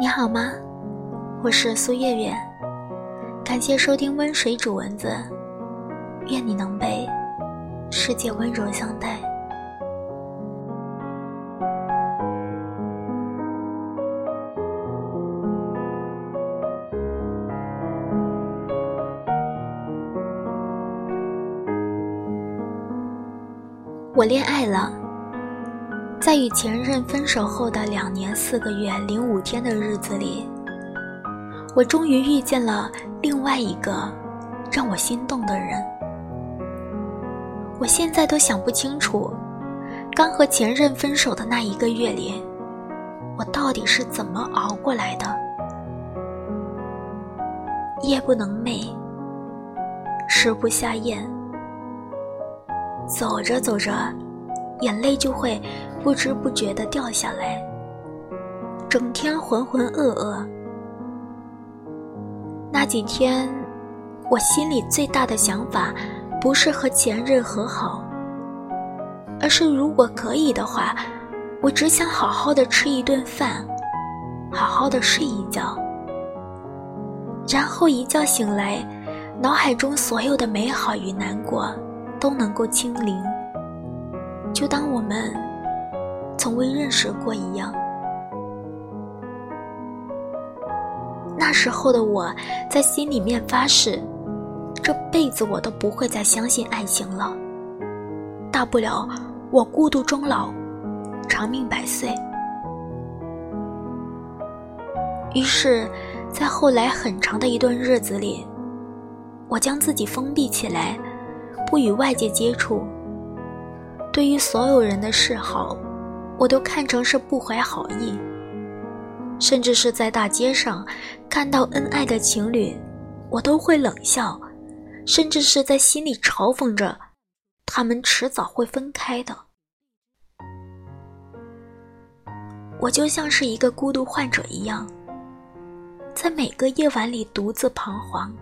你好吗？我是苏月月，感谢收听温水煮蚊子，愿你能被世界温柔相待。我恋爱了，在与前任分手后的两年四个月零五天的日子里，我终于遇见了另外一个让我心动的人。我现在都想不清楚，刚和前任分手的那一个月里，我到底是怎么熬过来的。夜不能寐，食不下咽。走着走着，眼泪就会不知不觉地掉下来，整天浑浑噩噩。那几天，我心里最大的想法，不是和前任和好，而是如果可以的话，我只想好好的吃一顿饭，好好的睡一觉，然后一觉醒来，脑海中所有的美好与难过。都能够清零，就当我们从未认识过一样。那时候的我在心里面发誓，这辈子我都不会再相信爱情了。大不了我孤独终老，长命百岁。于是，在后来很长的一段日子里，我将自己封闭起来。不与外界接触，对于所有人的示好，我都看成是不怀好意。甚至是在大街上看到恩爱的情侣，我都会冷笑，甚至是在心里嘲讽着，他们迟早会分开的。我就像是一个孤独患者一样，在每个夜晚里独自彷徨。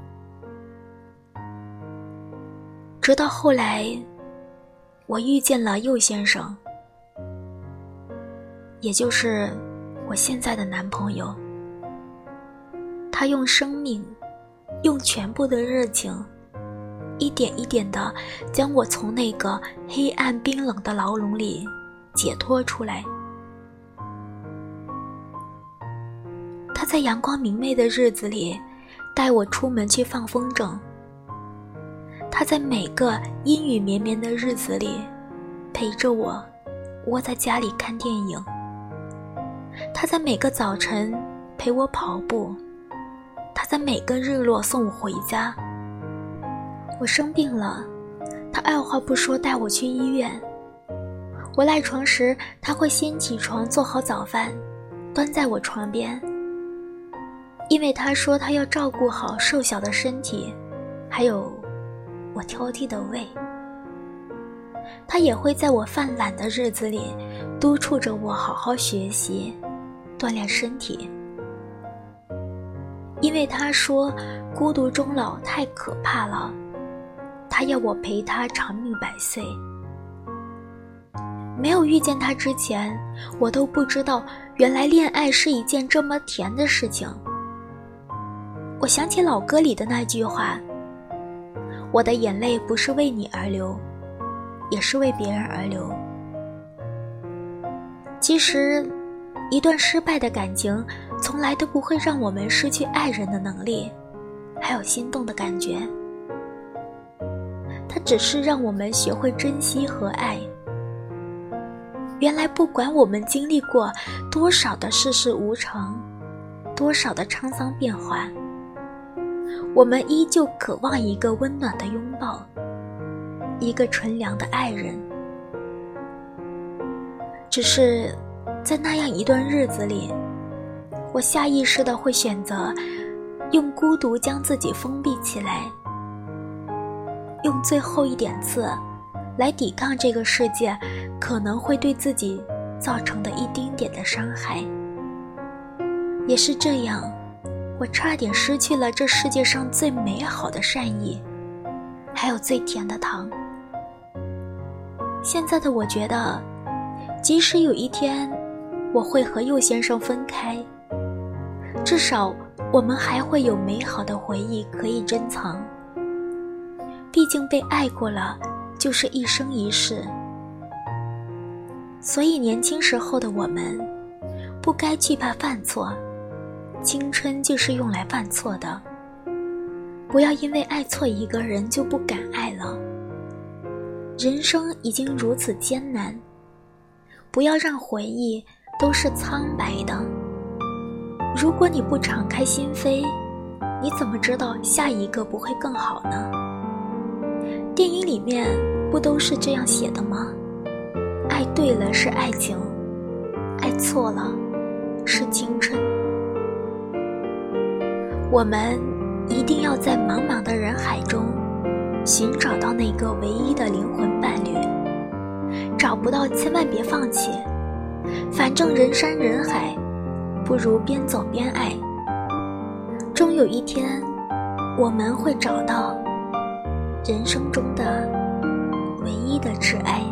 直到后来，我遇见了右先生，也就是我现在的男朋友。他用生命，用全部的热情，一点一点的将我从那个黑暗冰冷的牢笼里解脱出来。他在阳光明媚的日子里，带我出门去放风筝。他在每个阴雨绵绵的日子里，陪着我，窝在家里看电影。他在每个早晨陪我跑步，他在每个日落送我回家。我生病了，他二话不说带我去医院。我赖床时，他会先起床做好早饭，端在我床边。因为他说他要照顾好瘦小的身体，还有。我挑剔的胃，他也会在我犯懒的日子里督促着我好好学习，锻炼身体。因为他说孤独终老太可怕了，他要我陪他长命百岁。没有遇见他之前，我都不知道原来恋爱是一件这么甜的事情。我想起老歌里的那句话。我的眼泪不是为你而流，也是为别人而流。其实，一段失败的感情，从来都不会让我们失去爱人的能力，还有心动的感觉。它只是让我们学会珍惜和爱。原来，不管我们经历过多少的世事无常，多少的沧桑变幻。我们依旧渴望一个温暖的拥抱，一个纯良的爱人。只是，在那样一段日子里，我下意识的会选择用孤独将自己封闭起来，用最后一点刺来抵抗这个世界可能会对自己造成的一丁点的伤害。也是这样。我差点失去了这世界上最美好的善意，还有最甜的糖。现在的我觉得，即使有一天我会和右先生分开，至少我们还会有美好的回忆可以珍藏。毕竟被爱过了，就是一生一世。所以年轻时候的我们，不该惧怕犯错，青春就是用来犯错的。不要因为爱错一个人就不敢爱了。人生已经如此艰难，不要让回忆都是苍白的。如果你不敞开心扉，你怎么知道下一个不会更好呢？电影里面不都是这样写的吗？爱对了是爱情，爱错了是青春。我们一定要在茫茫的人海中寻找到那个唯一的灵魂伴侣。找不到，千万别放弃，反正人山人海，不如边走边爱。终有一天，我们会找到。人生中的唯一的挚爱。